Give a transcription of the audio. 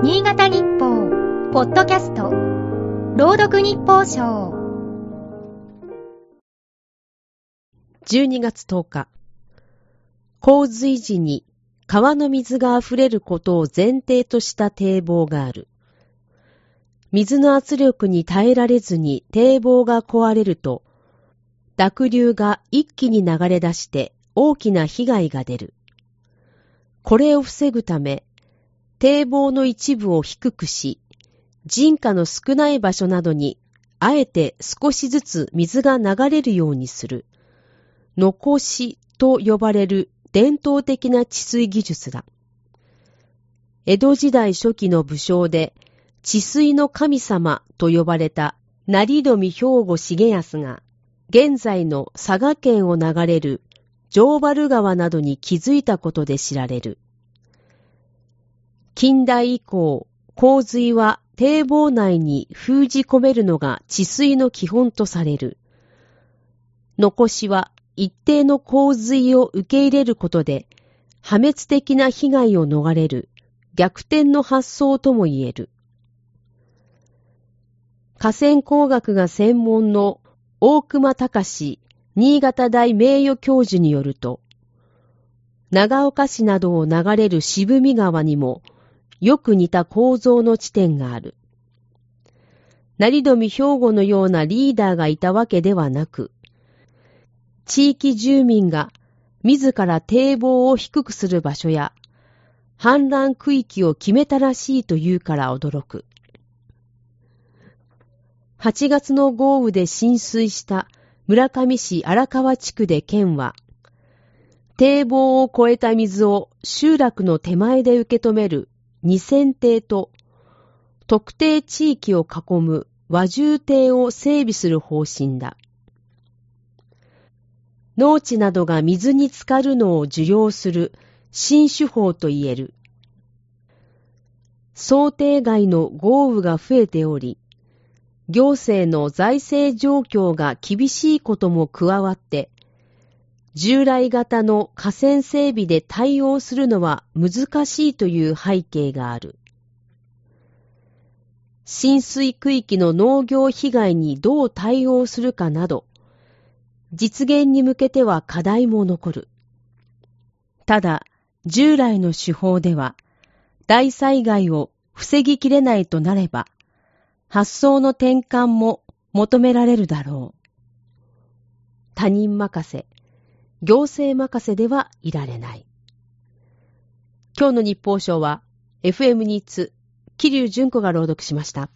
新潟日報、ポッドキャスト、朗読日報賞。12月10日、洪水時に川の水が溢れることを前提とした堤防がある。水の圧力に耐えられずに堤防が壊れると、濁流が一気に流れ出して大きな被害が出る。これを防ぐため、堤防の一部を低くし、人家の少ない場所などに、あえて少しずつ水が流れるようにする。残しと呼ばれる伝統的な治水技術だ。江戸時代初期の武将で、治水の神様と呼ばれた成富兵庫重康が、現在の佐賀県を流れる城原川などに築いたことで知られる。近代以降、洪水は堤防内に封じ込めるのが治水の基本とされる。残しは一定の洪水を受け入れることで破滅的な被害を逃れる逆転の発想とも言える。河川工学が専門の大熊隆新潟大名誉教授によると、長岡市などを流れる渋見川にもよく似た構造の地点がある。成富兵庫のようなリーダーがいたわけではなく、地域住民が自ら堤防を低くする場所や氾濫区域を決めたらしいと言うから驚く。8月の豪雨で浸水した村上市荒川地区で県は、堤防を越えた水を集落の手前で受け止める2000堤と、特定地域を囲む和重堤を整備する方針だ。農地などが水に浸かるのを受容する新手法と言える。想定外の豪雨が増えており、行政の財政状況が厳しいことも加わって、従来型の河川整備で対応するのは難しいという背景がある。浸水区域の農業被害にどう対応するかなど、実現に向けては課題も残る。ただ、従来の手法では、大災害を防ぎきれないとなれば、発想の転換も求められるだろう。他人任せ、行政任せではいられない。今日の日報賞は、FM ニーツ、桐生純子が朗読しました。